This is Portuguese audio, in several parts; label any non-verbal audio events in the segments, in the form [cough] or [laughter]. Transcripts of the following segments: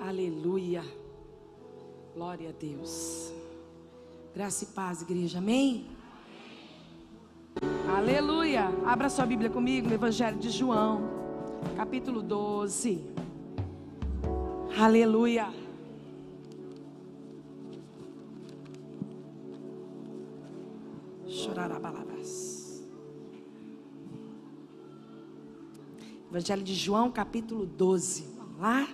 Aleluia. Glória a Deus. Graça e paz, igreja. Amém? Aleluia. Abra sua Bíblia comigo no Evangelho de João, capítulo 12. Aleluia. Chorarabalabas. Evangelho de João, capítulo 12. Vamos lá?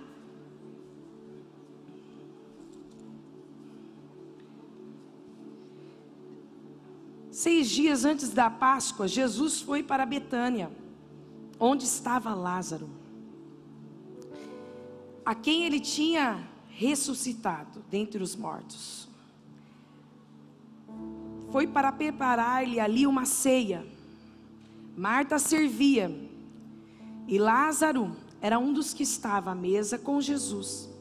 Seis dias antes da Páscoa, Jesus foi para Betânia, onde estava Lázaro, a quem ele tinha ressuscitado dentre os mortos. Foi para preparar-lhe ali uma ceia. Marta servia, e Lázaro era um dos que estava à mesa com Jesus.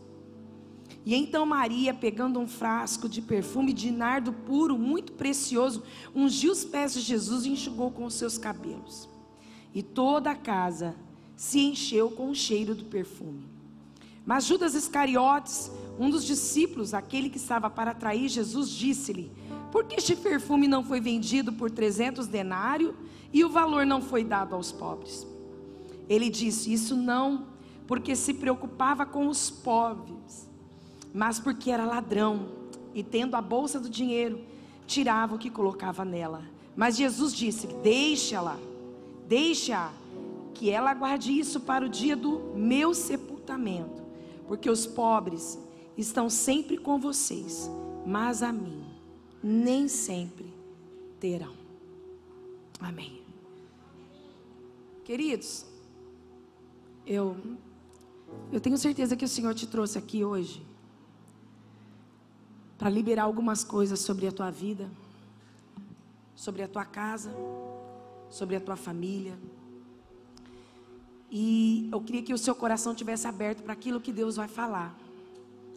E então Maria, pegando um frasco de perfume de nardo puro, muito precioso, ungiu os pés de Jesus e enxugou com os seus cabelos. E toda a casa se encheu com o cheiro do perfume. Mas Judas Iscariotes, um dos discípulos, aquele que estava para trair Jesus, disse-lhe: Por que este perfume não foi vendido por trezentos denários e o valor não foi dado aos pobres? Ele disse: Isso não, porque se preocupava com os pobres mas porque era ladrão e tendo a bolsa do dinheiro, tirava o que colocava nela. Mas Jesus disse: Deixa-la, deixa que ela guarde isso para o dia do meu sepultamento, porque os pobres estão sempre com vocês, mas a mim nem sempre terão. Amém. Queridos, eu eu tenho certeza que o Senhor te trouxe aqui hoje para liberar algumas coisas sobre a tua vida, sobre a tua casa, sobre a tua família. E eu queria que o seu coração tivesse aberto para aquilo que Deus vai falar.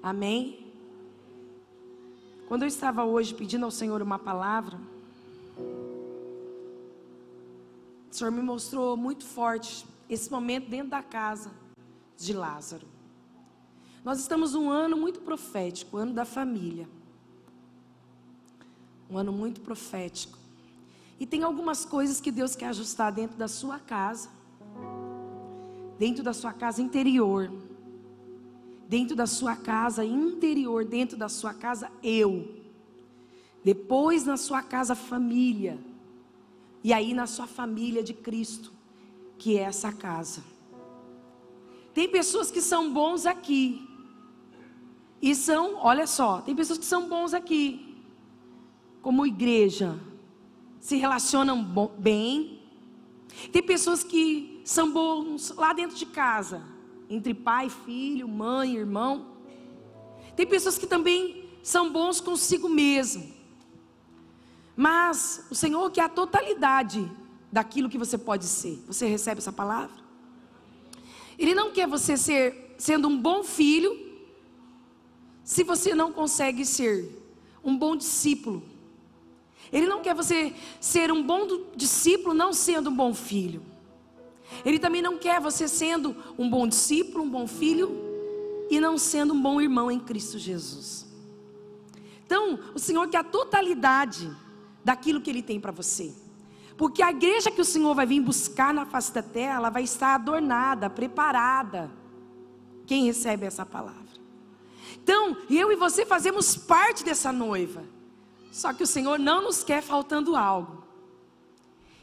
Amém? Quando eu estava hoje pedindo ao Senhor uma palavra, o Senhor me mostrou muito forte esse momento dentro da casa de Lázaro. Nós estamos um ano muito profético, ano da família. Um ano muito profético. E tem algumas coisas que Deus quer ajustar dentro da sua casa, dentro da sua casa interior, dentro da sua casa interior, dentro da sua casa eu, depois na sua casa família, e aí na sua família de Cristo, que é essa casa. Tem pessoas que são bons aqui, e são, olha só, tem pessoas que são bons aqui, como igreja, se relacionam bem. Tem pessoas que são bons lá dentro de casa, entre pai, filho, mãe, irmão. Tem pessoas que também são bons consigo mesmo. Mas o Senhor quer a totalidade daquilo que você pode ser. Você recebe essa palavra? Ele não quer você ser sendo um bom filho se você não consegue ser um bom discípulo. Ele não quer você ser um bom discípulo não sendo um bom filho. Ele também não quer você sendo um bom discípulo, um bom filho e não sendo um bom irmão em Cristo Jesus. Então, o Senhor quer a totalidade daquilo que Ele tem para você. Porque a igreja que o Senhor vai vir buscar na face da terra, ela vai estar adornada, preparada. Quem recebe essa palavra? Então, eu e você fazemos parte dessa noiva. Só que o Senhor não nos quer faltando algo.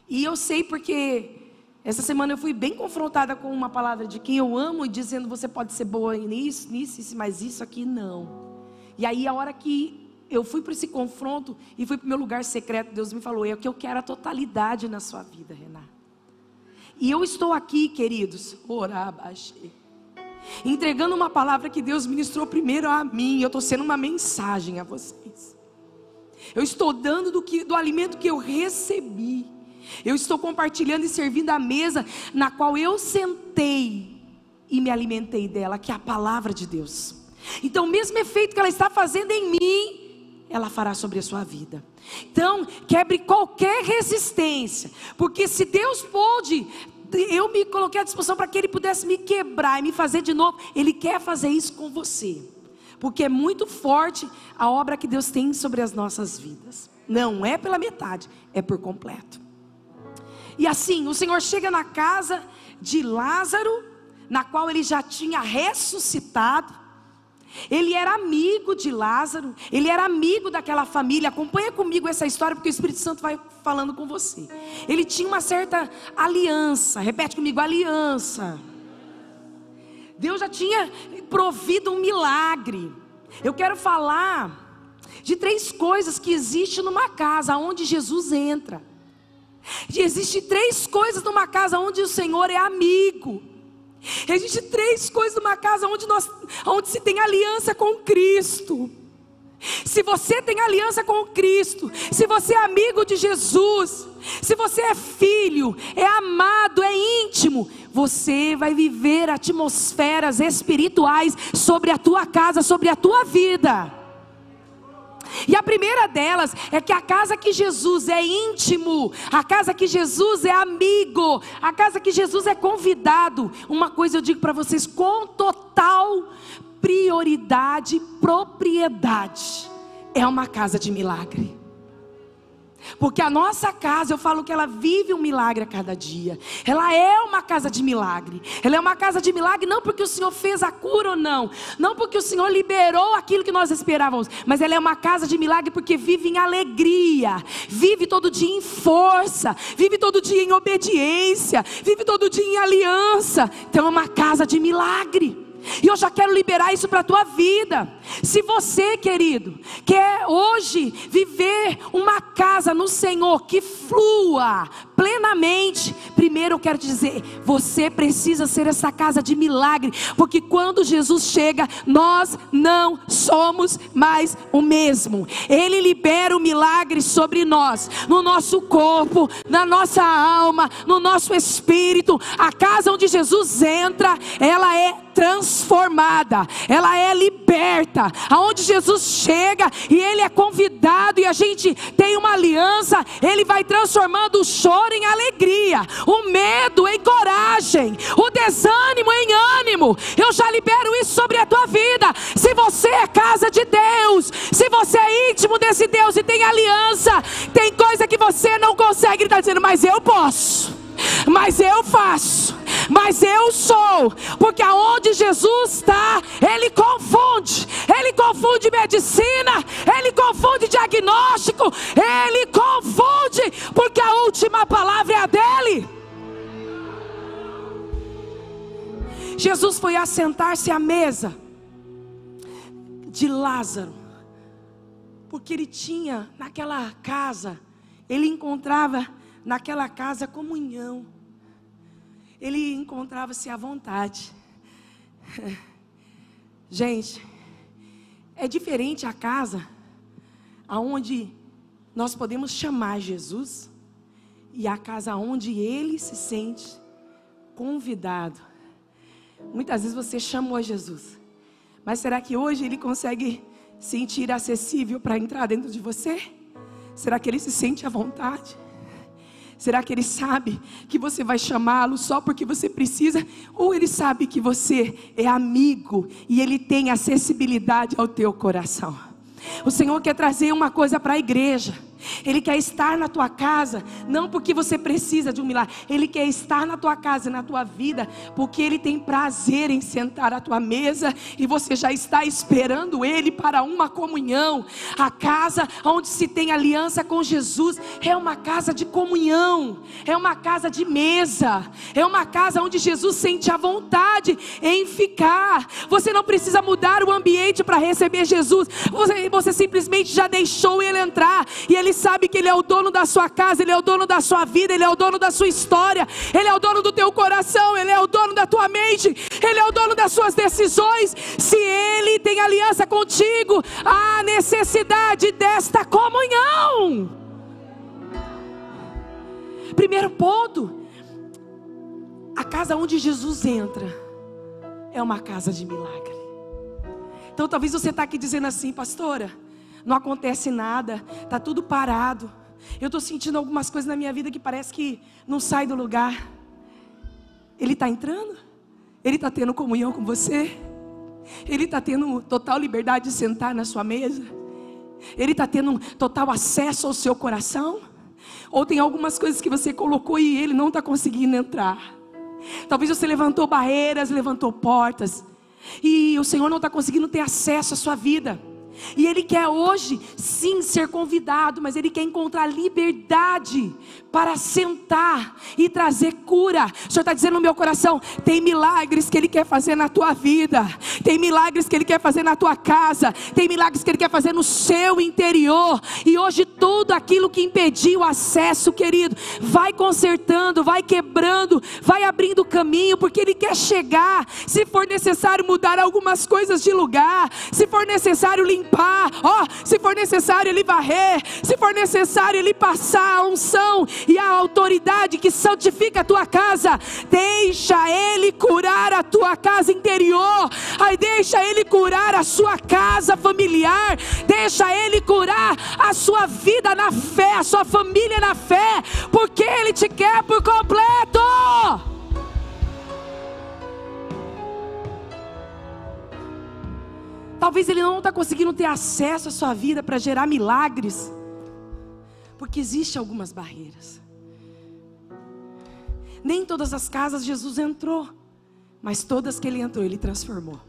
E eu sei porque essa semana eu fui bem confrontada com uma palavra de quem eu amo e dizendo você pode ser boa nisso, nisso, isso, mas isso aqui não. E aí a hora que eu fui para esse confronto e fui para o meu lugar secreto, Deus me falou: é que eu quero a totalidade na sua vida, Renata. E eu estou aqui, queridos, orar, baixei entregando uma palavra que Deus ministrou primeiro a mim. Eu estou sendo uma mensagem a vocês. Eu estou dando do, que, do alimento que eu recebi. Eu estou compartilhando e servindo a mesa na qual eu sentei e me alimentei dela, que é a palavra de Deus. Então, o mesmo efeito que ela está fazendo em mim, ela fará sobre a sua vida. Então, quebre qualquer resistência, porque se Deus pôde eu me coloquei à disposição para que Ele pudesse me quebrar e me fazer de novo. Ele quer fazer isso com você, porque é muito forte a obra que Deus tem sobre as nossas vidas. Não é pela metade, é por completo. E assim, o Senhor chega na casa de Lázaro, na qual ele já tinha ressuscitado. Ele era amigo de Lázaro, ele era amigo daquela família. Acompanha comigo essa história, porque o Espírito Santo vai falando com você. Ele tinha uma certa aliança, repete comigo: aliança. Deus já tinha provido um milagre. Eu quero falar de três coisas que existem numa casa onde Jesus entra. Existem três coisas numa casa onde o Senhor é amigo. Existem três coisas numa casa onde, nós, onde se tem aliança com Cristo. Se você tem aliança com Cristo, se você é amigo de Jesus, se você é filho, é amado, é íntimo, você vai viver atmosferas espirituais sobre a tua casa, sobre a tua vida. E a primeira delas é que a casa que Jesus é íntimo, a casa que Jesus é amigo, a casa que Jesus é convidado. Uma coisa eu digo para vocês com total prioridade, propriedade. É uma casa de milagre. Porque a nossa casa, eu falo que ela vive um milagre a cada dia. Ela é uma casa de milagre. Ela é uma casa de milagre não porque o Senhor fez a cura ou não, não porque o Senhor liberou aquilo que nós esperávamos, mas ela é uma casa de milagre porque vive em alegria, vive todo dia em força, vive todo dia em obediência, vive todo dia em aliança. Então é uma casa de milagre. E eu já quero liberar isso para a tua vida. Se você, querido, quer hoje viver uma casa no Senhor que flua plenamente, primeiro eu quero te dizer, você precisa ser essa casa de milagre, porque quando Jesus chega, nós não somos mais o mesmo. Ele libera o milagre sobre nós, no nosso corpo, na nossa alma, no nosso espírito. A casa onde Jesus entra, ela é transformada, ela é liberta. Aonde Jesus chega e ele é convidado e a gente tem uma aliança, ele vai transformando o choro em alegria, o medo em coragem, o desânimo em ânimo. Eu já libero isso sobre a tua vida. Se você é casa de Deus, se você é íntimo desse Deus e tem aliança, tem coisa que você não consegue, ele está dizendo, mas eu posso mas eu faço, mas eu sou, porque aonde Jesus está, Ele confunde, Ele confunde medicina, Ele confunde diagnóstico, Ele confunde, porque a última palavra é a dele. Jesus foi assentar-se à mesa de Lázaro, porque ele tinha naquela casa, ele encontrava naquela casa comunhão. Ele encontrava-se à vontade. [laughs] Gente, é diferente a casa aonde nós podemos chamar Jesus e a casa onde ele se sente convidado. Muitas vezes você chamou Jesus, mas será que hoje ele consegue sentir acessível para entrar dentro de você? Será que ele se sente à vontade? Será que ele sabe que você vai chamá-lo só porque você precisa? Ou ele sabe que você é amigo e ele tem acessibilidade ao teu coração? O Senhor quer trazer uma coisa para a igreja. Ele quer estar na tua casa, não porque você precisa de um milagre, Ele quer estar na tua casa na tua vida, porque Ele tem prazer em sentar à tua mesa e você já está esperando Ele para uma comunhão. A casa onde se tem aliança com Jesus é uma casa de comunhão, é uma casa de mesa, é uma casa onde Jesus sente a vontade em ficar. Você não precisa mudar o ambiente para receber Jesus, você, você simplesmente já deixou Ele entrar e Ele sabe que Ele é o dono da sua casa, Ele é o dono da sua vida, Ele é o dono da sua história, Ele é o dono do teu coração, Ele é o dono da tua mente, Ele é o dono das suas decisões. Se Ele tem aliança contigo, há necessidade desta comunhão. Primeiro ponto, a casa onde Jesus entra é uma casa de milagre. Então talvez você está aqui dizendo assim, pastora, não acontece nada, está tudo parado. Eu estou sentindo algumas coisas na minha vida que parece que não sai do lugar. Ele está entrando? Ele está tendo comunhão com você? Ele está tendo total liberdade de sentar na sua mesa? Ele está tendo total acesso ao seu coração? Ou tem algumas coisas que você colocou e ele não está conseguindo entrar? Talvez você levantou barreiras, levantou portas, e o Senhor não está conseguindo ter acesso à sua vida. E Ele quer hoje, sim, ser convidado, mas Ele quer encontrar liberdade para sentar e trazer cura. O Senhor está dizendo no meu coração: tem milagres que Ele quer fazer na tua vida, tem milagres que Ele quer fazer na tua casa, tem milagres que Ele quer fazer no seu interior. E hoje tudo aquilo que impediu o acesso, querido, vai consertando, vai quebrando, vai abrindo caminho, porque Ele quer chegar. Se for necessário mudar algumas coisas de lugar, se for necessário limpar limpar, ó, se for necessário ele varrer, se for necessário ele passar a unção e a autoridade que santifica a tua casa, deixa ele curar a tua casa interior, aí deixa ele curar a sua casa familiar, deixa ele curar a sua vida na fé, a sua família na fé, porque ele te quer Talvez ele não está conseguindo ter acesso à sua vida para gerar milagres, porque existem algumas barreiras. Nem todas as casas Jesus entrou, mas todas que ele entrou, ele transformou.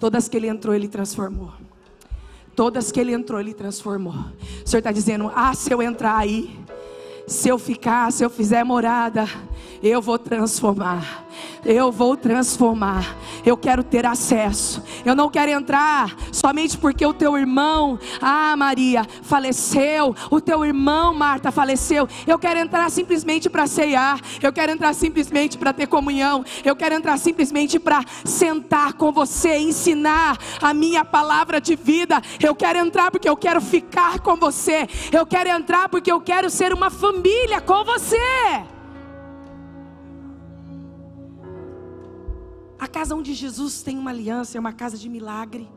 Todas que ele entrou, ele transformou. Todas que ele entrou, ele transformou. O Senhor está dizendo: Ah, se eu entrar aí, se eu ficar, se eu fizer morada, eu vou transformar. Eu vou transformar. Eu quero ter acesso. Eu não quero entrar somente porque o teu irmão, ah, Maria, faleceu. O teu irmão, Marta, faleceu. Eu quero entrar simplesmente para ceiar. Eu quero entrar simplesmente para ter comunhão. Eu quero entrar simplesmente para sentar com você, ensinar a minha palavra de vida. Eu quero entrar porque eu quero ficar com você. Eu quero entrar porque eu quero ser uma família com você. A casa onde Jesus tem uma aliança é uma casa de milagre.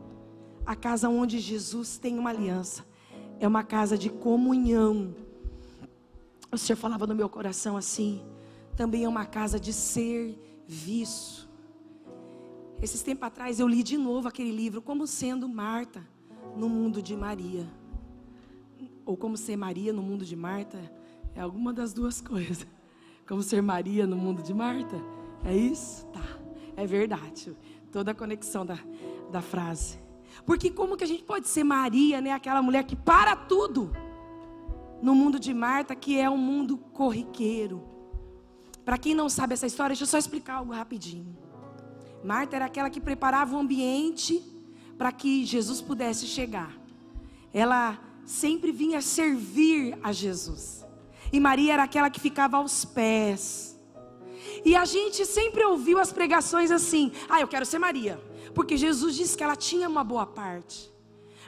A casa onde Jesus tem uma aliança é uma casa de comunhão. O Senhor falava no meu coração assim, também é uma casa de serviço. Esses tempos atrás eu li de novo aquele livro, Como Sendo Marta no Mundo de Maria. Ou Como Ser Maria no Mundo de Marta. É alguma das duas [laughs] coisas. Como Ser Maria no Mundo de Marta. É isso? Tá. É verdade. Toda a conexão da, da frase. Porque como que a gente pode ser Maria, né? Aquela mulher que para tudo. No mundo de Marta, que é um mundo corriqueiro. Para quem não sabe essa história, deixa eu só explicar algo rapidinho. Marta era aquela que preparava o ambiente para que Jesus pudesse chegar. Ela sempre vinha servir a Jesus. E Maria era aquela que ficava aos pés e a gente sempre ouviu as pregações assim: ah, eu quero ser Maria, porque Jesus disse que ela tinha uma boa parte.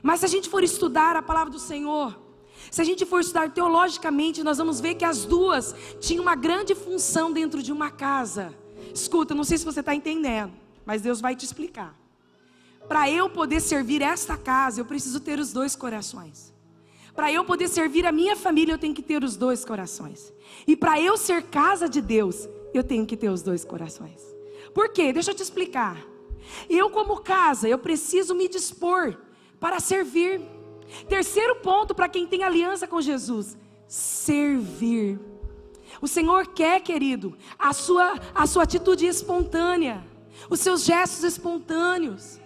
Mas se a gente for estudar a palavra do Senhor, se a gente for estudar teologicamente, nós vamos ver que as duas tinham uma grande função dentro de uma casa. Escuta, não sei se você está entendendo, mas Deus vai te explicar. Para eu poder servir esta casa, eu preciso ter os dois corações. Para eu poder servir a minha família, eu tenho que ter os dois corações. E para eu ser casa de Deus, eu tenho que ter os dois corações. Por quê? Deixa eu te explicar. Eu, como casa, eu preciso me dispor para servir. Terceiro ponto para quem tem aliança com Jesus: servir. O Senhor quer, querido, a sua, a sua atitude espontânea, os seus gestos espontâneos.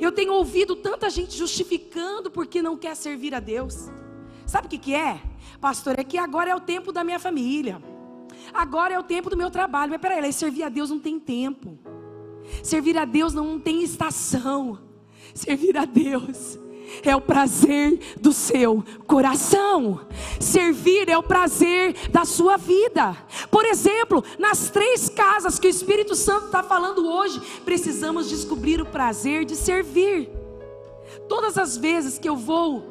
Eu tenho ouvido tanta gente justificando porque não quer servir a Deus. Sabe o que, que é? Pastor, é que agora é o tempo da minha família. Agora é o tempo do meu trabalho. Mas peraí, servir a Deus não tem tempo. Servir a Deus não tem estação. Servir a Deus é o prazer do seu coração. Servir é o prazer da sua vida. Por exemplo, nas três casas que o Espírito Santo está falando hoje, precisamos descobrir o prazer de servir. Todas as vezes que eu vou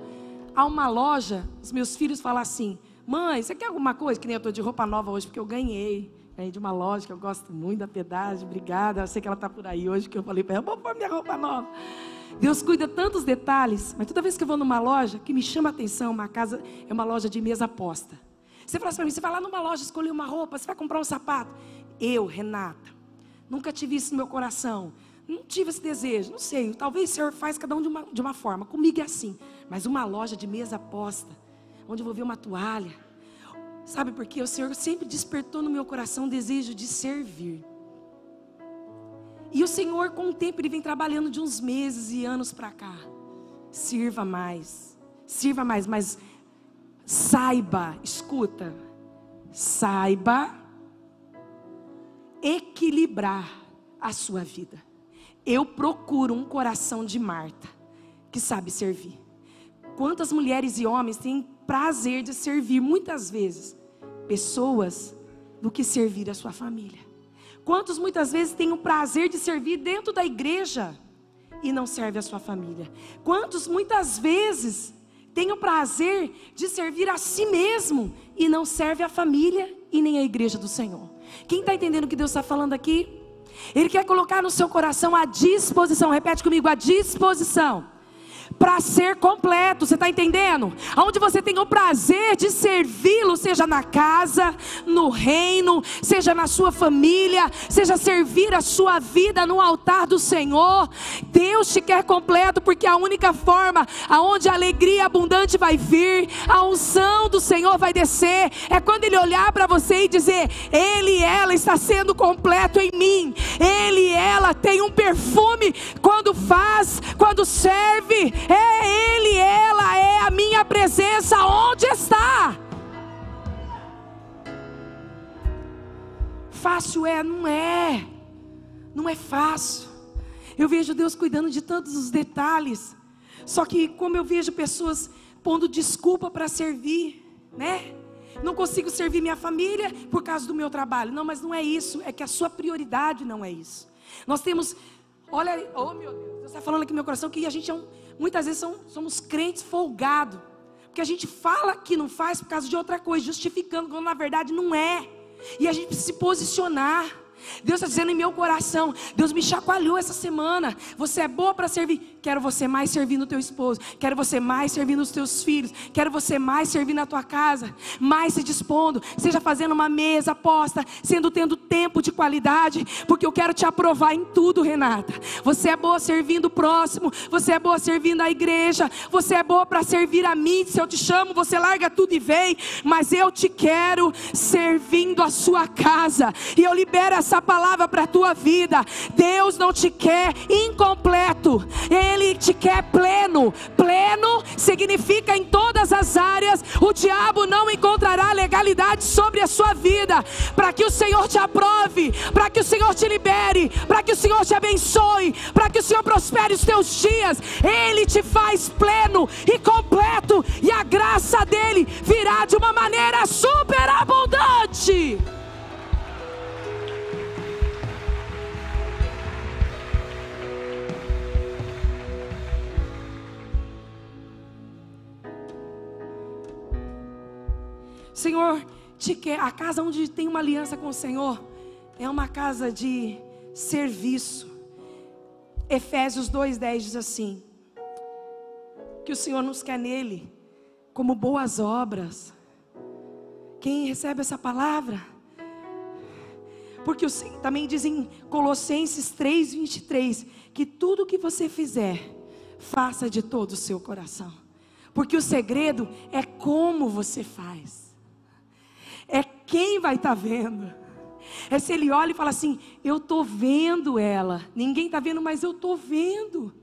a uma loja, os meus filhos falam assim: Mãe, você quer alguma coisa? Que nem eu estou de roupa nova hoje, porque eu ganhei. Ganhei de uma loja que eu gosto muito da pedágio. Obrigada. Eu sei que ela está por aí hoje, que eu falei para ela, vou pôr minha roupa nova. Deus cuida tantos detalhes, mas toda vez que eu vou numa loja, que me chama a atenção, uma casa, é uma loja de mesa posta. Você fala assim para mim, você vai lá numa loja escolher uma roupa, você vai comprar um sapato. Eu, Renata, nunca tive isso no meu coração. Não tive esse desejo, não sei. Talvez o Senhor faz cada um de uma, de uma forma. Comigo é assim. Mas uma loja de mesa posta, onde eu vou ver uma toalha. Sabe por quê? O Senhor sempre despertou no meu coração o desejo de servir. E o Senhor, com o tempo, Ele vem trabalhando de uns meses e anos para cá. Sirva mais, sirva mais, mas saiba, escuta, saiba equilibrar a sua vida. Eu procuro um coração de Marta que sabe servir. Quantas mulheres e homens têm prazer de servir muitas vezes pessoas do que servir a sua família? Quantos muitas vezes têm o prazer de servir dentro da igreja e não serve a sua família? Quantos muitas vezes têm o prazer de servir a si mesmo e não serve a família e nem a igreja do Senhor? Quem está entendendo o que Deus está falando aqui? Ele quer colocar no seu coração a disposição, repete comigo, a disposição para ser completo, você está entendendo? Onde você tem o prazer de servi-lo, seja na casa, no reino, seja na sua família, seja servir a sua vida no altar do Senhor. Deus te quer completo, porque a única forma aonde a alegria abundante vai vir, a unção do Senhor vai descer, é quando Ele olhar para você e dizer: Ele ela está sendo completo em mim, Ele ela tem um perfume quando faz, quando serve é Ele, ela é a minha presença. Onde está? Fácil é, não é. Não é fácil. Eu vejo Deus cuidando de todos os detalhes. Só que como eu vejo pessoas pondo desculpa para servir, né? Não consigo servir minha família por causa do meu trabalho. Não, mas não é isso. É que a sua prioridade não é isso. Nós temos, olha, oh meu Deus, Deus está falando aqui no meu coração que a gente é um, Muitas vezes são, somos crentes folgados. Porque a gente fala que não faz por causa de outra coisa, justificando, quando na verdade não é. E a gente precisa se posicionar. Deus está dizendo em meu coração, Deus me chacoalhou essa semana. Você é boa para servir. Quero você mais servindo o teu esposo. Quero você mais servindo os teus filhos. Quero você mais servindo na tua casa. Mais se dispondo. Seja fazendo uma mesa posta. Sendo tendo tempo de qualidade. Porque eu quero te aprovar em tudo, Renata. Você é boa servindo o próximo. Você é boa servindo a igreja. Você é boa para servir a mim. Se eu te chamo, você larga tudo e vem. Mas eu te quero servindo a sua casa. E eu libero essa palavra para a tua vida. Deus não te quer incompleto. Ele te quer pleno. Pleno significa em todas as áreas. O diabo não encontrará legalidade sobre a sua vida. Para que o Senhor te aprove, para que o Senhor te libere, para que o Senhor te abençoe, para que o Senhor prospere os teus dias. Ele te faz pleno e completo. E a graça dele virá de uma maneira super Senhor, te quer, a casa onde tem uma aliança com o Senhor é uma casa de serviço. Efésios 2:10 diz assim: que o Senhor nos quer nele como boas obras. Quem recebe essa palavra? Porque o, também diz em Colossenses 3:23 que tudo que você fizer, faça de todo o seu coração. Porque o segredo é como você faz quem vai estar tá vendo. É se ele olha e fala assim: Eu estou vendo ela. Ninguém está vendo, mas eu estou vendo.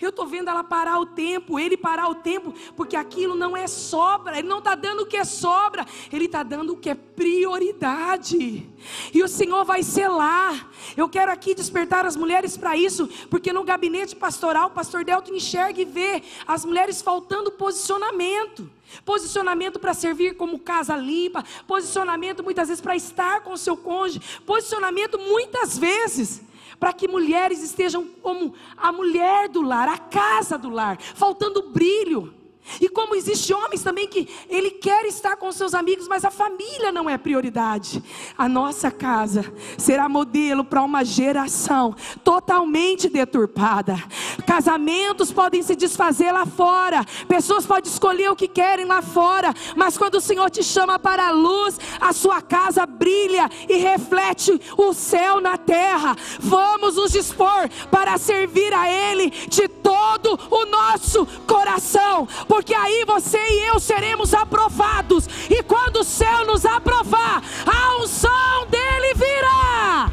Eu estou vendo ela parar o tempo, ele parar o tempo, porque aquilo não é sobra, ele não está dando o que é sobra, ele está dando o que é prioridade. E o Senhor vai selar. Eu quero aqui despertar as mulheres para isso, porque no gabinete pastoral, o pastor Delto enxerga e vê as mulheres faltando posicionamento. Posicionamento para servir como casa limpa, posicionamento muitas vezes para estar com o seu cônjuge, posicionamento muitas vezes para que mulheres estejam como a mulher do lar, a casa do lar, faltando brilho. E como existe homens também que ele quer estar com seus amigos, mas a família não é prioridade. A nossa casa será modelo para uma geração totalmente deturpada, Casamentos podem se desfazer lá fora. Pessoas podem escolher o que querem lá fora. Mas quando o Senhor te chama para a luz, a sua casa brilha e reflete o céu na terra. Vamos nos dispor para servir a Ele de todo o nosso coração. Porque aí você e eu seremos aprovados. E quando o céu nos aprovar, a unção dele virá.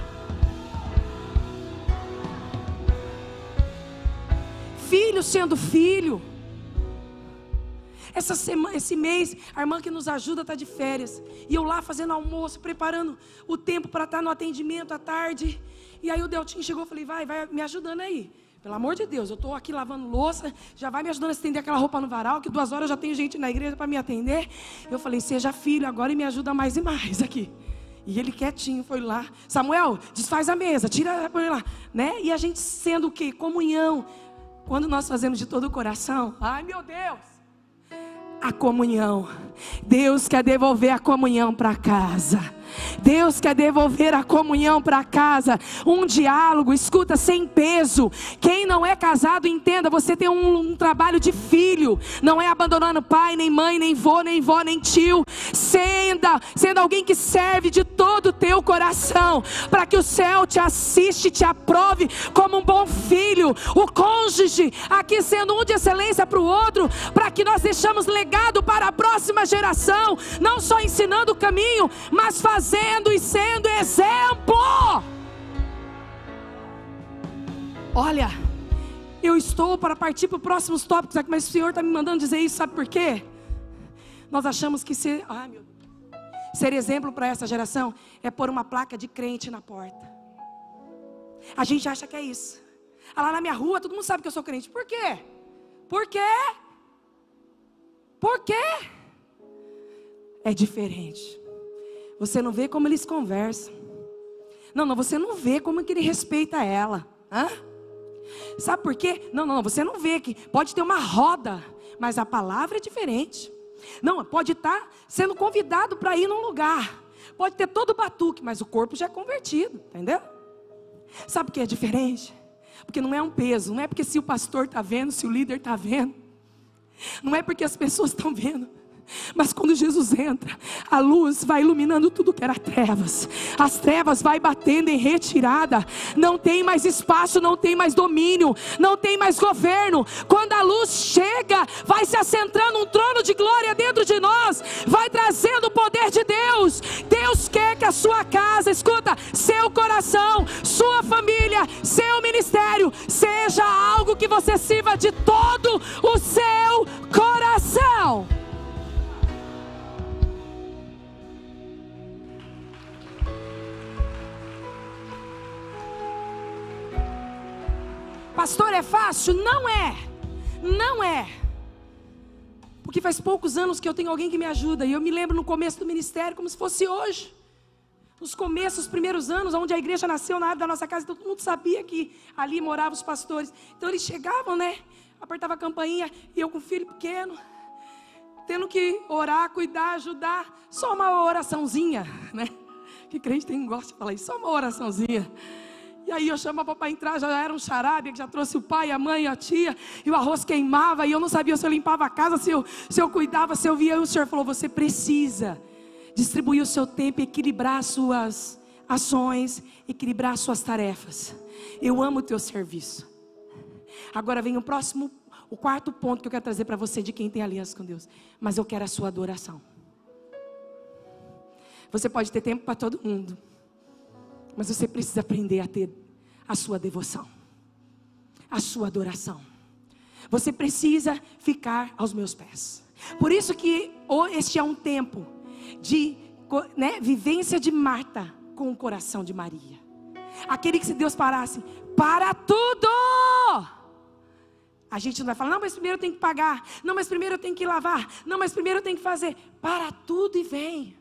Filho sendo filho. Essa semana, esse mês, a irmã que nos ajuda está de férias. E eu lá fazendo almoço, preparando o tempo para estar tá no atendimento à tarde. E aí o Deltinho chegou e falei, vai, vai me ajudando aí. Pelo amor de Deus, eu estou aqui lavando louça, já vai me ajudando a estender aquela roupa no varal, que duas horas já tem gente na igreja para me atender. Eu falei, seja filho agora e me ajuda mais e mais aqui. E ele quietinho foi lá, Samuel, desfaz a mesa, tira, põe lá, né? E a gente sendo o quê? Comunhão. Quando nós fazemos de todo o coração, ai meu Deus, a comunhão. Deus quer devolver a comunhão para casa. Deus quer devolver a comunhão para casa, um diálogo, escuta, sem peso. Quem não é casado, entenda, você tem um, um, trabalho de filho, não é abandonando pai, nem mãe, nem vô, nem vó, nem tio, sendo, sendo alguém que serve de todo o teu coração, para que o céu te assiste, te aprove como um bom filho, o cônjuge, aqui sendo um de excelência para o outro, para que nós deixamos legado para a próxima geração, não só ensinando o caminho, mas fazendo fazendo e sendo exemplo. Olha, eu estou para partir para os próximos tópicos mas o Senhor está me mandando dizer isso, sabe por quê? Nós achamos que ser, ai meu ser exemplo para essa geração é pôr uma placa de crente na porta. A gente acha que é isso. Ah, lá na minha rua todo mundo sabe que eu sou crente. Por quê? Por quê? Por quê? É diferente. Você não vê como eles conversam. Não, não, você não vê como que ele respeita ela. Hã? Sabe por quê? Não, não, você não vê que pode ter uma roda, mas a palavra é diferente. Não, pode estar sendo convidado para ir num lugar. Pode ter todo o batuque, mas o corpo já é convertido, entendeu? Sabe o que é diferente? Porque não é um peso, não é porque se o pastor está vendo, se o líder está vendo, não é porque as pessoas estão vendo, mas quando Jesus entra, a luz vai iluminando tudo que era trevas. As trevas vai batendo em retirada. Não tem mais espaço, não tem mais domínio, não tem mais governo. Quando a luz chega, vai se assentando um trono de glória dentro de nós, vai trazendo o poder de Deus. Deus quer que a sua casa, escuta, seu coração, sua família, seu ministério seja algo que você sirva de todo o seu coração. Pastor, é fácil? Não é. Não é. Porque faz poucos anos que eu tenho alguém que me ajuda. E eu me lembro no começo do ministério como se fosse hoje. Nos começos, os primeiros anos, onde a igreja nasceu na área da nossa casa, todo mundo sabia que ali moravam os pastores. Então eles chegavam, né? Apertava a campainha e eu com o filho pequeno, tendo que orar, cuidar, ajudar. Só uma oraçãozinha, né? Que crente tem gosta de falar isso, só uma oraçãozinha. E aí eu chamava para entrar, já era um charabe, que já trouxe o pai, a mãe, a tia, e o arroz queimava, e eu não sabia se eu limpava a casa, se eu, se eu cuidava, se eu via. E o Senhor falou: você precisa distribuir o seu tempo, equilibrar as suas ações, equilibrar as suas tarefas. Eu amo o teu serviço. Agora vem o próximo, o quarto ponto que eu quero trazer para você de quem tem aliança com Deus. Mas eu quero a sua adoração. Você pode ter tempo para todo mundo. Mas você precisa aprender a ter a sua devoção, a sua adoração. Você precisa ficar aos meus pés. Por isso que este é um tempo de né, vivência de Marta com o coração de Maria. Aquele que se Deus parasse, para tudo. A gente não vai falar, não, mas primeiro eu tenho que pagar, não, mas primeiro eu tenho que lavar, não, mas primeiro eu tenho que fazer. Para tudo e vem.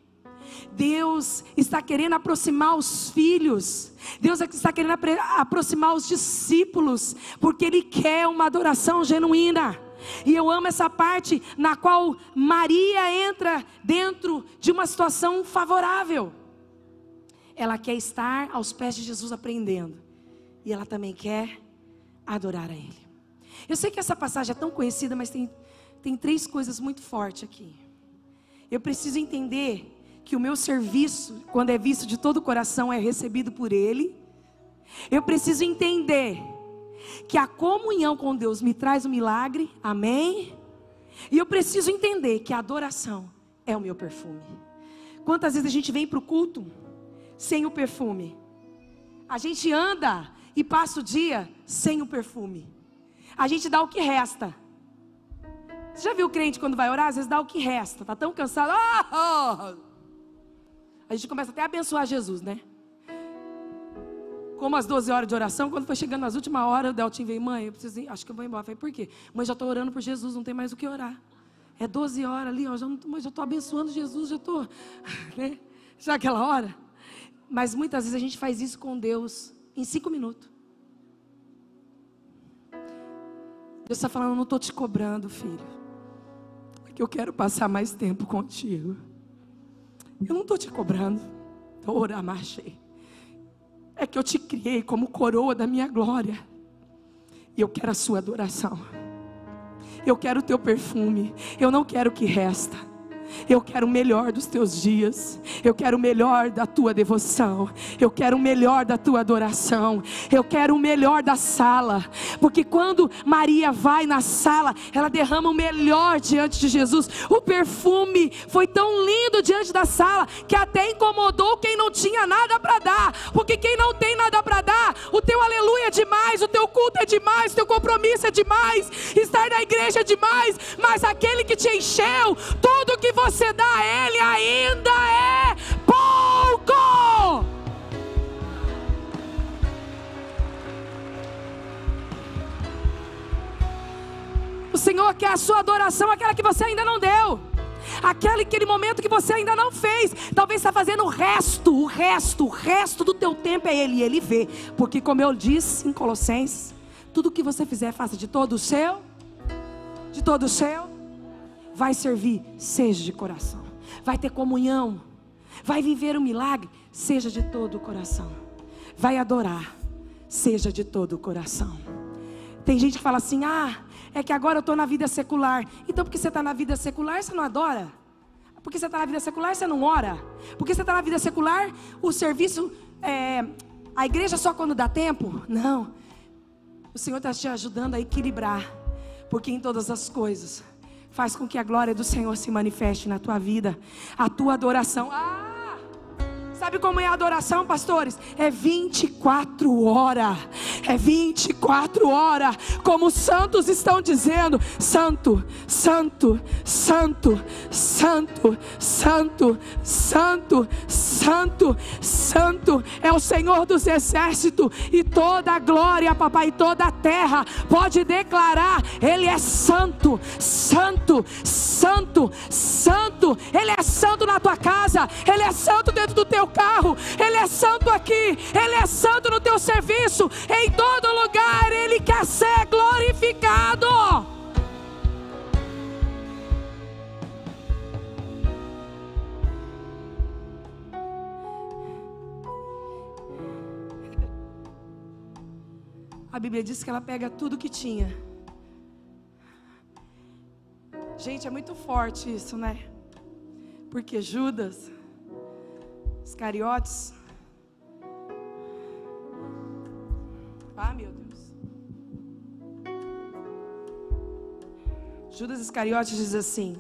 Deus está querendo aproximar os filhos, Deus está querendo aproximar os discípulos, porque Ele quer uma adoração genuína. E eu amo essa parte na qual Maria entra dentro de uma situação favorável. Ela quer estar aos pés de Jesus aprendendo, e ela também quer adorar a Ele. Eu sei que essa passagem é tão conhecida, mas tem, tem três coisas muito fortes aqui. Eu preciso entender que o meu serviço, quando é visto de todo o coração, é recebido por Ele. Eu preciso entender que a comunhão com Deus me traz um milagre, amém? E eu preciso entender que a adoração é o meu perfume. Quantas vezes a gente vem para o culto sem o perfume? A gente anda e passa o dia sem o perfume. A gente dá o que resta. Você já viu o crente quando vai orar? Às vezes dá o que resta. Está tão cansado. [laughs] Oh! A gente começa até a abençoar Jesus, né? Como as 12 horas de oração, quando foi chegando nas últimas horas, o Deltin veio, mãe, eu preciso ir, acho que eu vou embora. Eu falei, por quê? Mãe, já estou orando por Jesus, não tem mais o que orar. É 12 horas ali, ó, já estou abençoando Jesus, já estou, [laughs] né? Já aquela hora. Mas muitas vezes a gente faz isso com Deus em cinco minutos. Deus está falando, não estou te cobrando, filho. É que eu quero passar mais tempo contigo. Eu não estou te cobrando. É que eu te criei como coroa da minha glória. E eu quero a sua adoração. Eu quero o teu perfume. Eu não quero o que resta. Eu quero o melhor dos teus dias. Eu quero o melhor da tua devoção. Eu quero o melhor da tua adoração. Eu quero o melhor da sala. Porque quando Maria vai na sala, ela derrama o melhor diante de Jesus. O perfume foi tão lindo diante da sala que até incomodou quem não tinha nada para dar. Porque quem não tem nada para dar, o teu aleluia é demais, o teu culto é demais, o teu compromisso é demais, estar na igreja é demais. Mas aquele que te encheu, tudo que você dá a Ele ainda é pouco. O Senhor quer a sua adoração, aquela que você ainda não deu. Aquele, aquele momento que você ainda não fez, talvez está fazendo o resto, o resto, o resto do teu tempo é Ele, e Ele vê, porque como eu disse em Colossenses, tudo que você fizer, faça de todo o seu, de todo o seu, vai servir, seja de coração, vai ter comunhão, vai viver o um milagre, seja de todo o coração, vai adorar, seja de todo o coração. Tem gente que fala assim: ah, é que agora eu estou na vida secular. Então, porque você está na vida secular, você não adora? Porque você está na vida secular, você não ora? Porque você está na vida secular, o serviço, é, a igreja só quando dá tempo? Não. O Senhor está te ajudando a equilibrar. Porque em todas as coisas faz com que a glória do Senhor se manifeste na tua vida, a tua adoração. Ah! Sabe como é a adoração, pastores? É 24 horas. É 24 horas. Como os santos estão dizendo: Santo, Santo, Santo, Santo, Santo, Santo, Santo, Santo. É o Senhor dos exércitos. E toda a glória, papai, toda a terra pode declarar: Ele é santo, santo, santo, santo. Ele é santo na tua casa. Ele é santo dentro do teu carro, Ele é santo aqui, Ele é santo no teu serviço, em todo lugar Ele quer ser glorificado. A Bíblia diz que ela pega tudo que tinha. Gente, é muito forte isso, né? Porque Judas Iscariotes. Ah, meu Deus. Judas Iscariotes diz assim: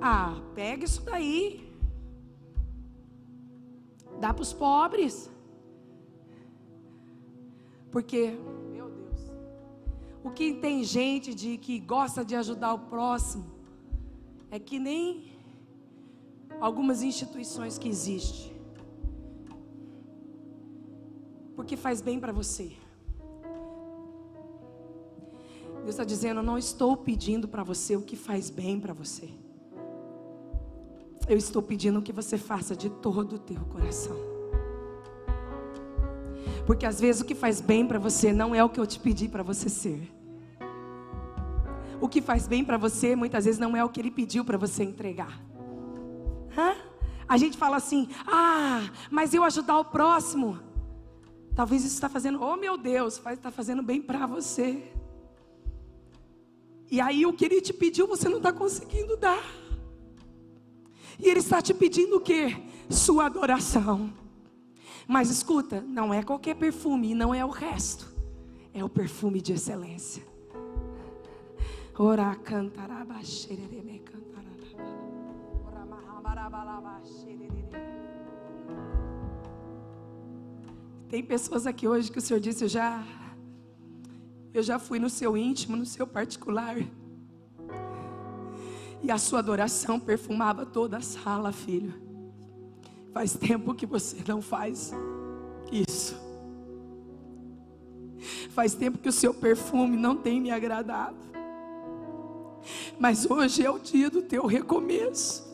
Ah, pega isso daí. Dá para os pobres. Porque, meu Deus, o que tem gente de que gosta de ajudar o próximo é que nem algumas instituições que existem. Porque faz bem para você. Deus está dizendo: Eu não estou pedindo para você o que faz bem para você. Eu estou pedindo que você faça de todo o teu coração. Porque às vezes o que faz bem para você não é o que eu te pedi para você ser. O que faz bem para você muitas vezes não é o que ele pediu para você entregar. Hã? A gente fala assim: ah, mas eu ajudar o próximo. Talvez isso está fazendo, oh meu Deus, está fazendo bem para você. E aí o que ele te pediu, você não está conseguindo dar. E ele está te pedindo o quê? Sua adoração. Mas escuta, não é qualquer perfume, não é o resto. É o perfume de excelência. Ora cantaraba xerereme cantaraba. Ora mahabarabalaba Tem pessoas aqui hoje que o Senhor disse, eu já eu já fui no seu íntimo, no seu particular. E a sua adoração perfumava toda a sala, filho. Faz tempo que você não faz isso. Faz tempo que o seu perfume não tem me agradado. Mas hoje é o dia do teu recomeço.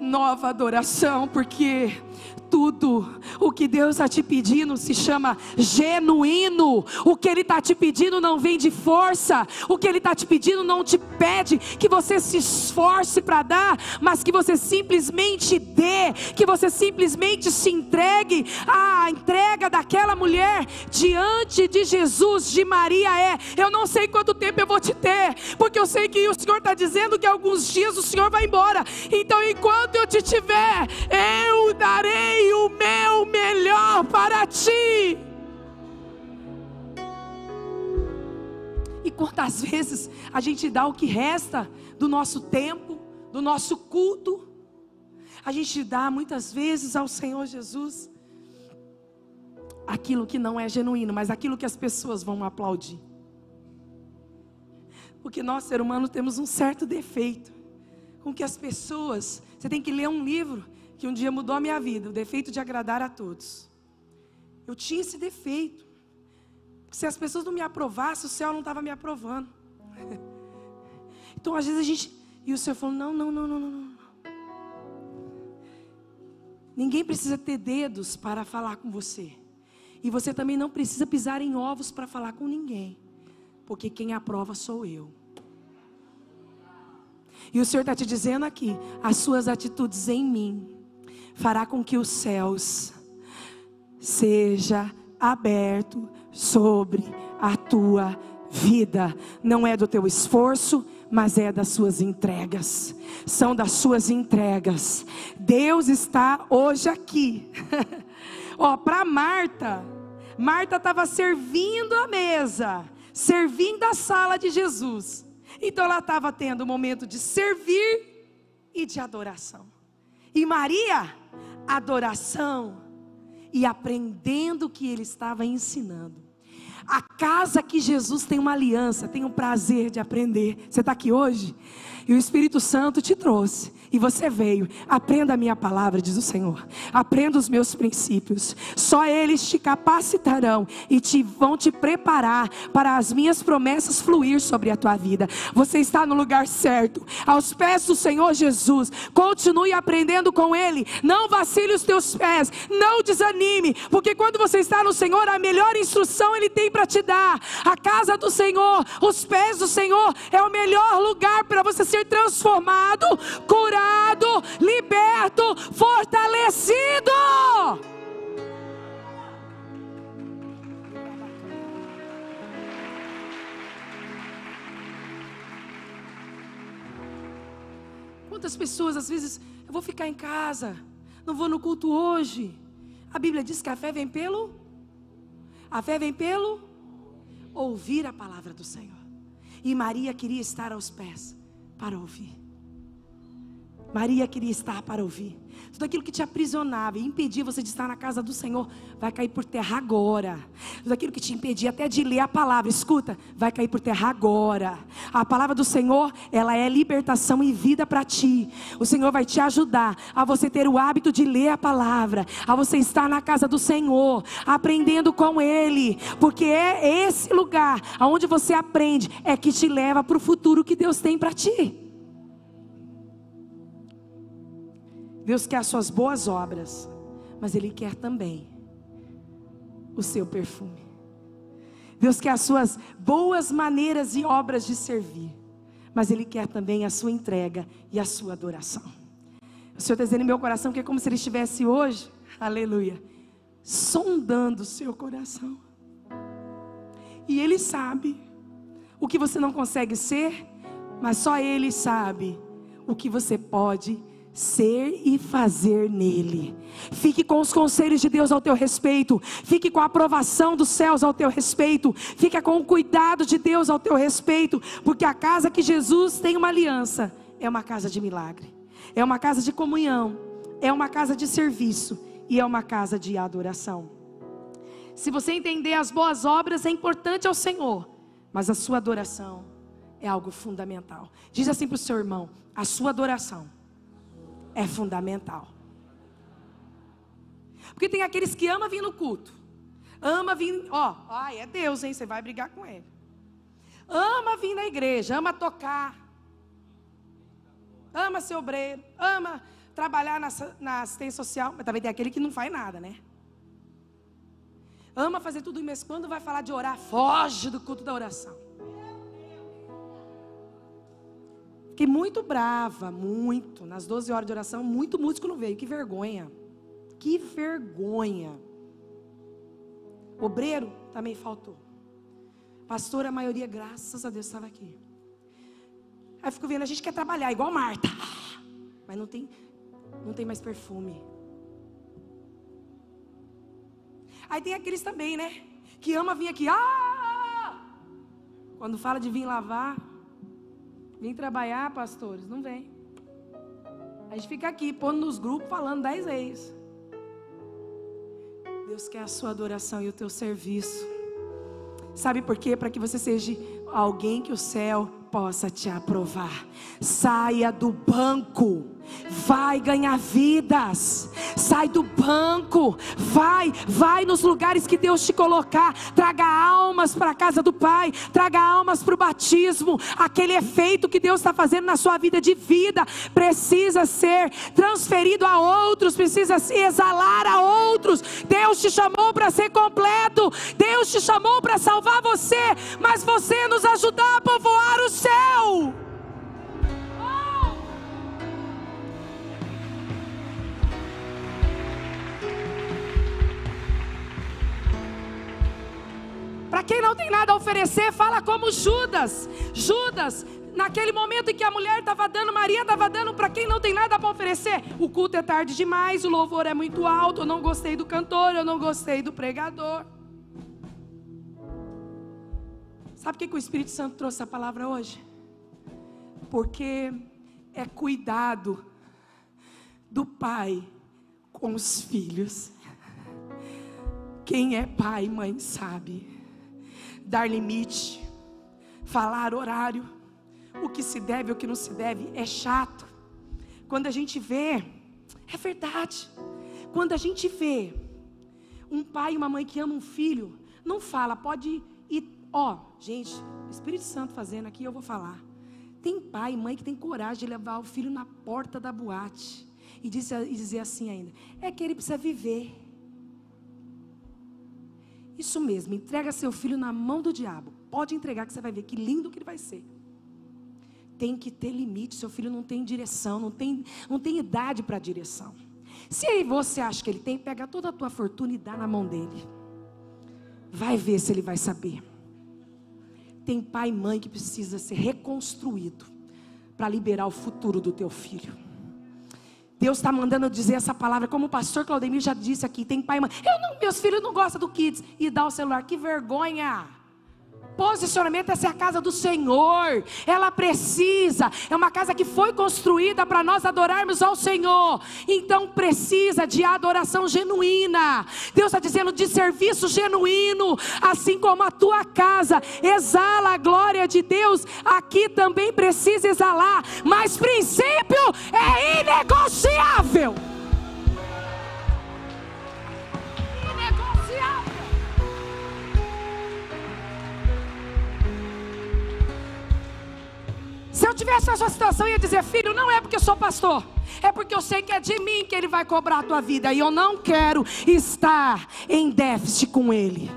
Nova adoração, porque tudo o que Deus está te pedindo se chama genuíno. O que Ele está te pedindo não vem de força. O que Ele está te pedindo não te pede que você se esforce para dar, mas que você simplesmente dê, que você simplesmente se entregue. A entrega daquela mulher diante de Jesus, de Maria, é: eu não sei quanto tempo eu vou te ter, porque eu sei que o Senhor está dizendo que alguns dias o Senhor vai embora. Então, enquanto eu te tiver, eu darei o meu melhor para ti. E quantas [laughs] vezes a gente dá o que resta do nosso tempo, do nosso culto, a gente dá muitas vezes ao Senhor Jesus aquilo que não é genuíno, mas aquilo que as pessoas vão aplaudir. Porque nós, ser humano, temos um certo defeito com que as pessoas. Você tem que ler um livro que um dia mudou a minha vida, o defeito de agradar a todos. Eu tinha esse defeito. Se as pessoas não me aprovassem, o céu não estava me aprovando. [laughs] Então, às vezes a gente. E o Senhor falou: não, não, não, não, não. Ninguém precisa ter dedos para falar com você. E você também não precisa pisar em ovos para falar com ninguém. Porque quem aprova sou eu. E o Senhor está te dizendo aqui: as suas atitudes em mim fará com que os céus seja aberto sobre a tua vida. Não é do teu esforço, mas é das suas entregas. São das suas entregas. Deus está hoje aqui. [laughs] Ó, para Marta, Marta estava servindo a mesa, servindo a sala de Jesus. Então ela estava tendo um momento de servir e de adoração. E Maria adoração e aprendendo o que ele estava ensinando. A casa que Jesus tem uma aliança, tem um prazer de aprender. Você está aqui hoje? E o Espírito Santo te trouxe. E você veio. Aprenda a minha palavra, diz o Senhor. Aprenda os meus princípios. Só eles te capacitarão e te vão te preparar para as minhas promessas fluir sobre a tua vida. Você está no lugar certo, aos pés do Senhor Jesus. Continue aprendendo com Ele. Não vacile os teus pés. Não desanime, porque quando você está no Senhor, a melhor instrução Ele tem para te dar. A casa do Senhor, os pés do Senhor é o melhor lugar para você ser transformado, curado, liberto, fortalecido. Quantas pessoas às vezes eu vou ficar em casa, não vou no culto hoje. A Bíblia diz que a fé vem pelo a fé vem pelo ouvir a palavra do Senhor. E Maria queria estar aos pés para ouvir. Maria queria estar para ouvir. Tudo aquilo que te aprisionava e impedia você de estar na casa do Senhor vai cair por terra agora. Tudo aquilo que te impedia até de ler a palavra, escuta, vai cair por terra agora. A palavra do Senhor, ela é libertação e vida para ti. O Senhor vai te ajudar a você ter o hábito de ler a palavra, a você estar na casa do Senhor, aprendendo com Ele, porque é esse lugar aonde você aprende é que te leva para o futuro que Deus tem para ti. Deus quer as suas boas obras, mas Ele quer também o seu perfume. Deus quer as suas boas maneiras e obras de servir, mas Ele quer também a sua entrega e a sua adoração. O Senhor está dizendo em meu coração que é como se Ele estivesse hoje, aleluia, sondando o seu coração E Ele sabe o que você não consegue ser, mas só Ele sabe o que você pode ser e fazer nele. Fique com os conselhos de Deus ao teu respeito, fique com a aprovação dos céus ao teu respeito, fique com o cuidado de Deus ao teu respeito, porque a casa que Jesus tem uma aliança é uma casa de milagre, é uma casa de comunhão, é uma casa de serviço e é uma casa de adoração. Se você entender as boas obras, é importante ao Senhor, mas a sua adoração é algo fundamental. Diz assim para o seu irmão: a sua adoração é fundamental. Porque tem aqueles que amam vir no culto, ama vir, ó, ai, é Deus, hein? Você vai brigar com ele. Ama vir na igreja, ama tocar, ama ser obreiro, ama trabalhar na, na assistência social, mas também tem aquele que não faz nada, né? Ama fazer tudo, mas quando vai falar de orar, foge do culto da oração. Fiquei muito brava, muito. Nas 12 horas de oração, muito músico não veio. Que vergonha. Que vergonha. Obreiro também faltou. Pastor, a maioria, graças a Deus, estava aqui. Aí fico vendo, a gente quer trabalhar igual Marta. [laughs] Mas não tem, não tem mais perfume. Aí tem aqueles também, né? Que ama vir aqui. Ah! Quando fala de vir lavar, Vim trabalhar, pastores? Não vem. A gente fica aqui, pondo nos grupos, falando dez vezes. Deus quer a sua adoração e o teu serviço. Sabe por quê? Para que você seja alguém que o céu possa te aprovar. Saia do banco, vai ganhar vidas. Sai do banco, vai, vai nos lugares que Deus te colocar. Traga almas para a casa do Pai, traga almas para o batismo. Aquele efeito que Deus está fazendo na sua vida de vida precisa ser transferido a outros, precisa se exalar a outros. Deus te chamou para ser completo, Deus te chamou para salvar você, mas você nos ajudar a povoar os céu. Para quem não tem nada a oferecer, fala como Judas. Judas, naquele momento em que a mulher estava dando, Maria estava dando para quem não tem nada para oferecer. O culto é tarde demais, o louvor é muito alto, eu não gostei do cantor, eu não gostei do pregador. Sabe por que, que o Espírito Santo trouxe a palavra hoje? porque é cuidado do pai com os filhos. Quem é pai e mãe sabe dar limite, falar horário, o que se deve, o que não se deve, é chato. Quando a gente vê, é verdade. Quando a gente vê um pai e uma mãe que amam um filho, não fala, pode ir, ó, gente, Espírito Santo fazendo aqui, eu vou falar. Tem pai e mãe que tem coragem de levar o filho na porta da boate e e dizer assim ainda: é que ele precisa viver. Isso mesmo, entrega seu filho na mão do diabo. Pode entregar que você vai ver que lindo que ele vai ser. Tem que ter limite, seu filho não tem direção, não tem, não tem idade para direção. Se você acha que ele tem, pega toda a tua fortuna e dá na mão dele. Vai ver se ele vai saber tem pai e mãe que precisa ser reconstruído para liberar o futuro do teu filho. Deus está mandando dizer essa palavra, como o pastor Claudemir já disse aqui, tem pai e mãe. Eu não, meus filhos não gostam do kids e dá o celular, que vergonha. Posicionamento, é a casa do Senhor. Ela precisa, é uma casa que foi construída para nós adorarmos ao Senhor. Então precisa de adoração genuína. Deus está dizendo de serviço genuíno, assim como a tua casa exala a glória de Deus, aqui também precisa exalar. Mas princípio é inegociável. Se eu tivesse nessa situação, eu ia dizer: Filho, não é porque eu sou pastor, é porque eu sei que é de mim que ele vai cobrar a tua vida, e eu não quero estar em déficit com ele.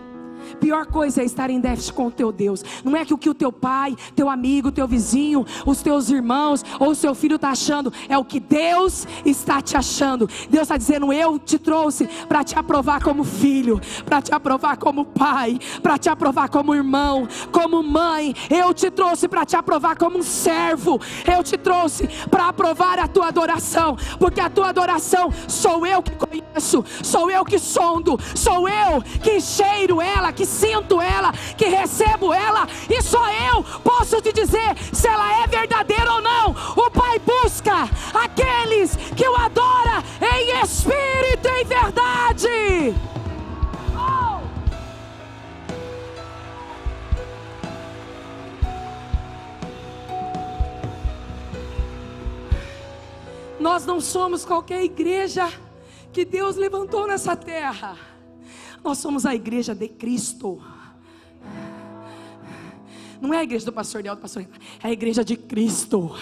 Pior coisa é estar em déficit com o teu Deus. Não é que o que o teu pai, teu amigo, teu vizinho, os teus irmãos ou o seu filho está achando, é o que Deus está te achando. Deus está dizendo: Eu te trouxe para te aprovar como filho, para te aprovar como pai, para te aprovar como irmão, como mãe. Eu te trouxe para te aprovar como um servo. Eu te trouxe para aprovar a tua adoração, porque a tua adoração sou eu que conheço, sou eu que sondo, sou eu que cheiro ela, que sinto ela, que recebo ela, e só eu posso te dizer se ela é verdadeira ou não. O Pai busca aqueles que o adoram em espírito e em verdade. Nós não somos qualquer igreja que Deus levantou nessa terra. Nós somos a igreja de Cristo. Não é a igreja do pastor Del, do pastor, é a igreja de Cristo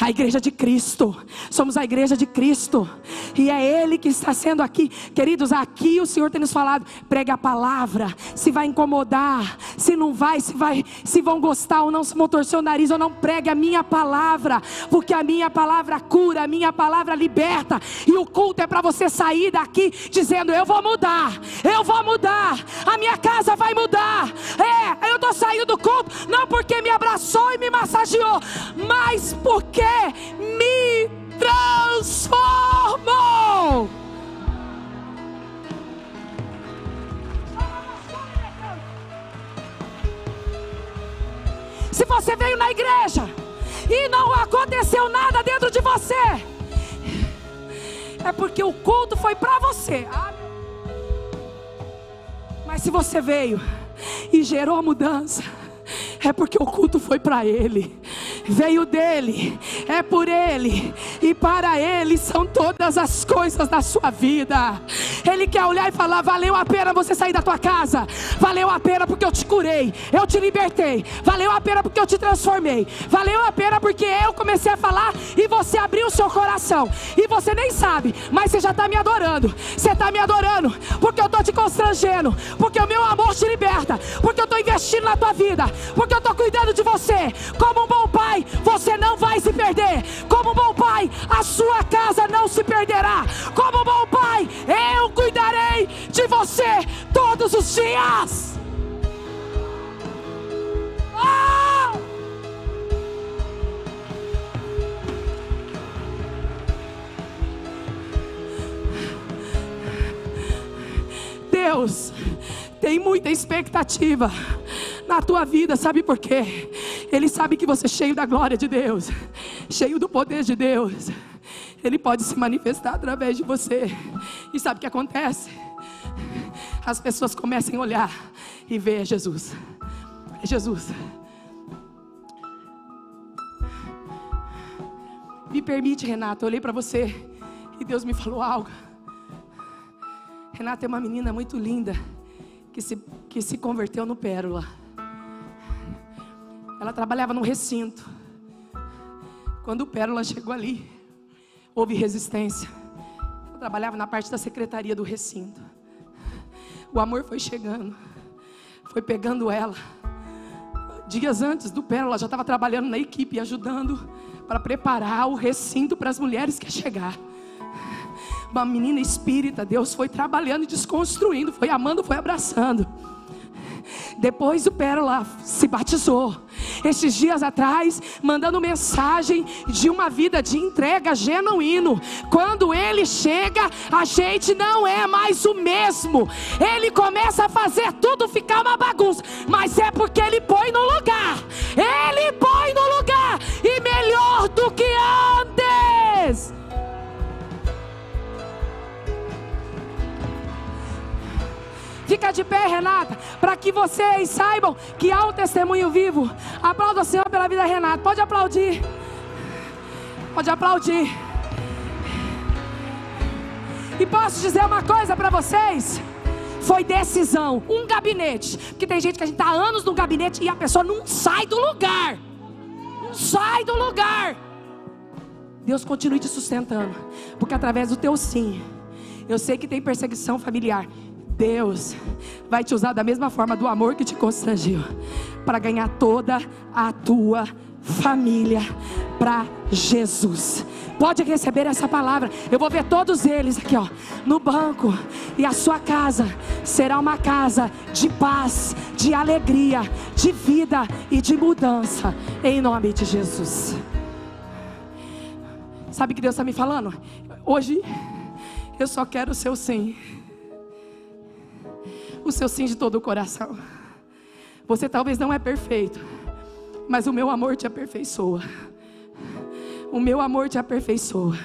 a igreja de Cristo, somos a igreja de Cristo, e é Ele que está sendo aqui, queridos. Aqui o Senhor tem nos falado: pregue a palavra, se vai incomodar, se não vai, se vai, se vão gostar ou não, se vão torcer o nariz ou não, pregue a minha palavra, porque a minha palavra cura, a minha palavra liberta, e o culto é para você sair daqui dizendo: Eu vou mudar, eu vou mudar, a minha casa vai mudar. É, eu estou saindo do culto, não porque me abraçou e me massageou, mas por porque me transformou. Se você veio na igreja e não aconteceu nada dentro de você, é porque o culto foi para você. Mas se você veio e gerou mudança, é porque o culto foi para Ele veio dele, é por ele e para ele são todas as coisas da sua vida. Ele quer olhar e falar: valeu a pena você sair da tua casa, valeu a pena porque eu te curei, eu te libertei, valeu a pena porque eu te transformei, valeu a pena porque eu comecei a falar e você abriu o seu coração. E você nem sabe, mas você já está me adorando, você está me adorando porque eu estou te constrangendo, porque o meu amor te liberta, porque eu estou investindo na tua vida, porque eu estou cuidando de você. Como um bom pai você não vai se perder. Como bom pai, a sua casa não se perderá. Como bom pai, eu cuidarei de você todos os dias. Oh! Deus tem muita expectativa na tua vida, sabe por quê? Ele sabe que você é cheio da glória de Deus, cheio do poder de Deus. Ele pode se manifestar através de você. E sabe o que acontece? As pessoas começam a olhar e ver Jesus. É Jesus. Me permite, Renata, eu olhei para você e Deus me falou algo. Renata é uma menina muito linda que se, que se converteu no Pérola. Ela trabalhava num recinto. Quando o Pérola chegou ali, houve resistência. Ela trabalhava na parte da secretaria do recinto. O amor foi chegando, foi pegando ela. Dias antes do Pérola, já estava trabalhando na equipe, ajudando para preparar o recinto para as mulheres que ia chegar. Uma menina espírita, Deus foi trabalhando e desconstruindo, foi amando, foi abraçando. Depois o Pérola se batizou. Esses dias atrás, mandando mensagem de uma vida de entrega genuíno. Quando ele chega, a gente não é mais o mesmo. Ele começa a fazer tudo ficar uma bagunça, mas é porque ele põe no lugar. Ele põe De pé, Renata, para que vocês saibam que há um testemunho vivo. Aplauda o Senhor pela vida, Renata. Pode aplaudir. Pode aplaudir. E posso dizer uma coisa para vocês? Foi decisão, um gabinete. Porque tem gente que a gente está anos no gabinete e a pessoa não sai do lugar. Não sai do lugar. Deus continue te sustentando. Porque através do teu sim, eu sei que tem perseguição familiar. Deus vai te usar da mesma forma do amor que te constrangiu para ganhar toda a tua família para Jesus. Pode receber essa palavra. Eu vou ver todos eles aqui, ó, no banco. E a sua casa será uma casa de paz, de alegria, de vida e de mudança. Em nome de Jesus. Sabe o que Deus está me falando? Hoje eu só quero o seu sim. O seu sim de todo o coração. Você talvez não é perfeito, mas o meu amor te aperfeiçoa. O meu amor te aperfeiçoa.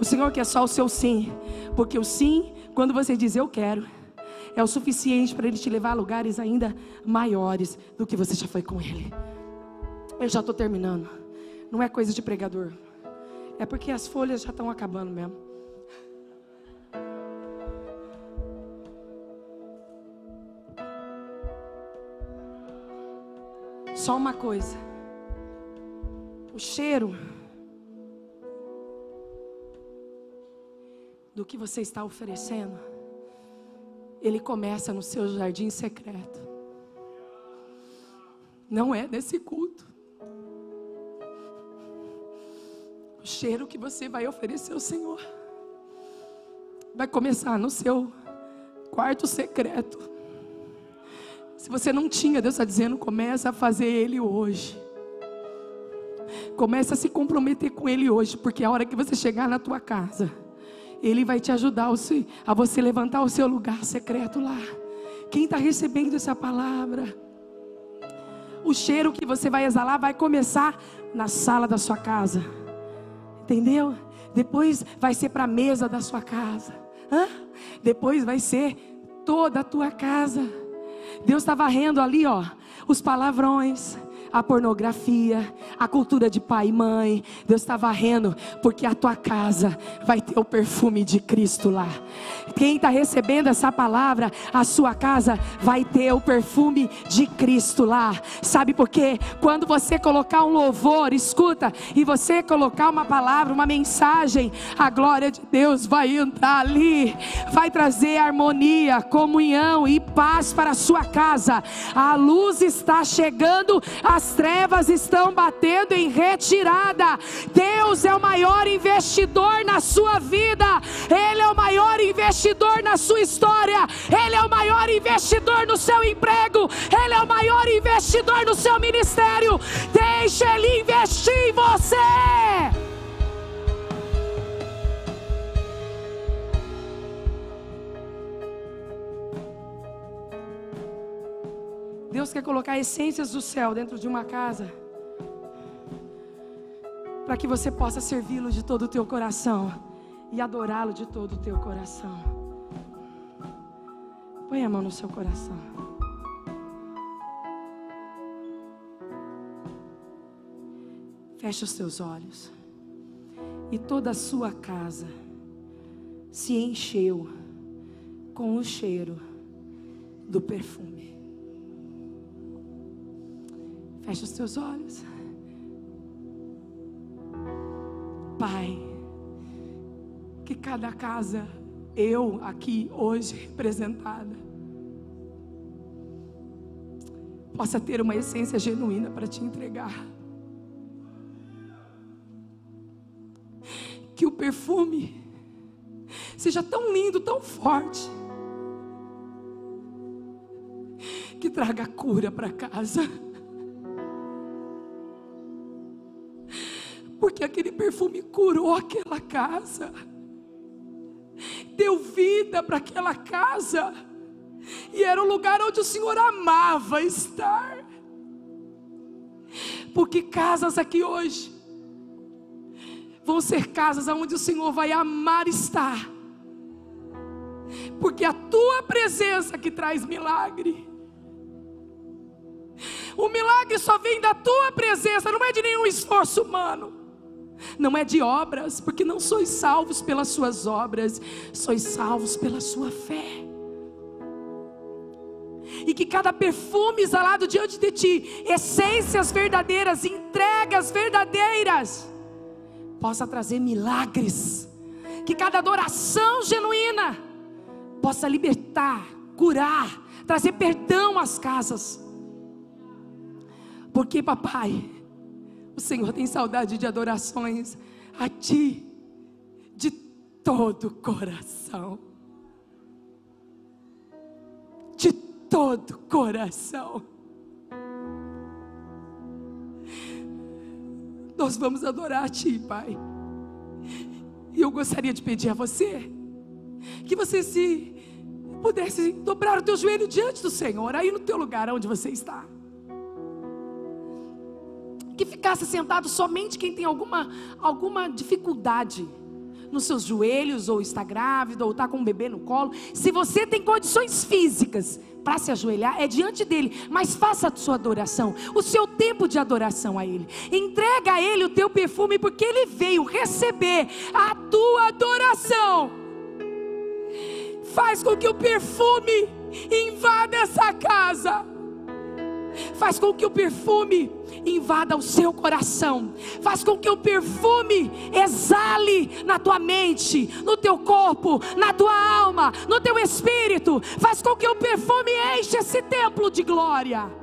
O Senhor quer só o seu sim, porque o sim, quando você diz eu quero, é o suficiente para Ele te levar a lugares ainda maiores do que você já foi com Ele. Eu já estou terminando. Não é coisa de pregador. É porque as folhas já estão acabando mesmo. Só uma coisa. O cheiro do que você está oferecendo, ele começa no seu jardim secreto. Não é nesse culto. O cheiro que você vai oferecer ao Senhor vai começar no seu quarto secreto. Se você não tinha, Deus está dizendo, começa a fazer Ele hoje. Começa a se comprometer com Ele hoje, porque a hora que você chegar na tua casa, Ele vai te ajudar a você levantar o seu lugar secreto lá. Quem está recebendo essa palavra? O cheiro que você vai exalar vai começar na sala da sua casa. Entendeu? Depois vai ser para a mesa da sua casa. Hã? Depois vai ser toda a tua casa. Deus está varrendo ali, ó, os palavrões a pornografia, a cultura de pai e mãe. Deus está varrendo, porque a tua casa vai ter o perfume de Cristo lá. Quem está recebendo essa palavra, a sua casa vai ter o perfume de Cristo lá. Sabe por quê? Quando você colocar um louvor, escuta, e você colocar uma palavra, uma mensagem, a glória de Deus vai entrar ali, vai trazer harmonia, comunhão e paz para a sua casa. A luz está chegando, a as trevas estão batendo em retirada. Deus é o maior investidor na sua vida, Ele é o maior investidor na sua história, Ele é o maior investidor no seu emprego, Ele é o maior investidor no seu ministério. Deixe Ele investir em você. Deus quer colocar essências do céu dentro de uma casa. Para que você possa servi-lo de todo o teu coração e adorá-lo de todo o teu coração. Põe a mão no seu coração. Feche os teus olhos. E toda a sua casa se encheu com o cheiro do perfume. Feche os teus olhos. Pai, que cada casa, eu aqui hoje representada, possa ter uma essência genuína para te entregar. Que o perfume seja tão lindo, tão forte, que traga cura para casa. Porque aquele perfume curou aquela casa, deu vida para aquela casa, e era o lugar onde o Senhor amava estar. Porque casas aqui hoje vão ser casas onde o Senhor vai amar estar, porque a tua presença que traz milagre. O milagre só vem da tua presença, não é de nenhum esforço humano não é de obras, porque não sois salvos pelas suas obras, sois salvos pela sua fé. E que cada perfume exalado diante de ti, essências verdadeiras, entregas verdadeiras, possa trazer milagres. Que cada adoração genuína possa libertar, curar, trazer perdão às casas. Porque, papai, o Senhor tem saudade de adorações a Ti de todo o coração. De todo o coração. Nós vamos adorar a Ti, Pai. E eu gostaria de pedir a você que você se pudesse dobrar o teu joelho diante do Senhor, aí no teu lugar onde você está. Que ficasse sentado somente quem tem alguma, alguma dificuldade nos seus joelhos, ou está grávida, ou está com um bebê no colo. Se você tem condições físicas para se ajoelhar, é diante dele, mas faça a sua adoração, o seu tempo de adoração a ele. Entrega a ele o teu perfume, porque ele veio receber a tua adoração. Faz com que o perfume invada essa casa. Faz com que o perfume invada o seu coração. Faz com que o perfume exale na tua mente, no teu corpo, na tua alma, no teu espírito. Faz com que o perfume enche esse templo de glória.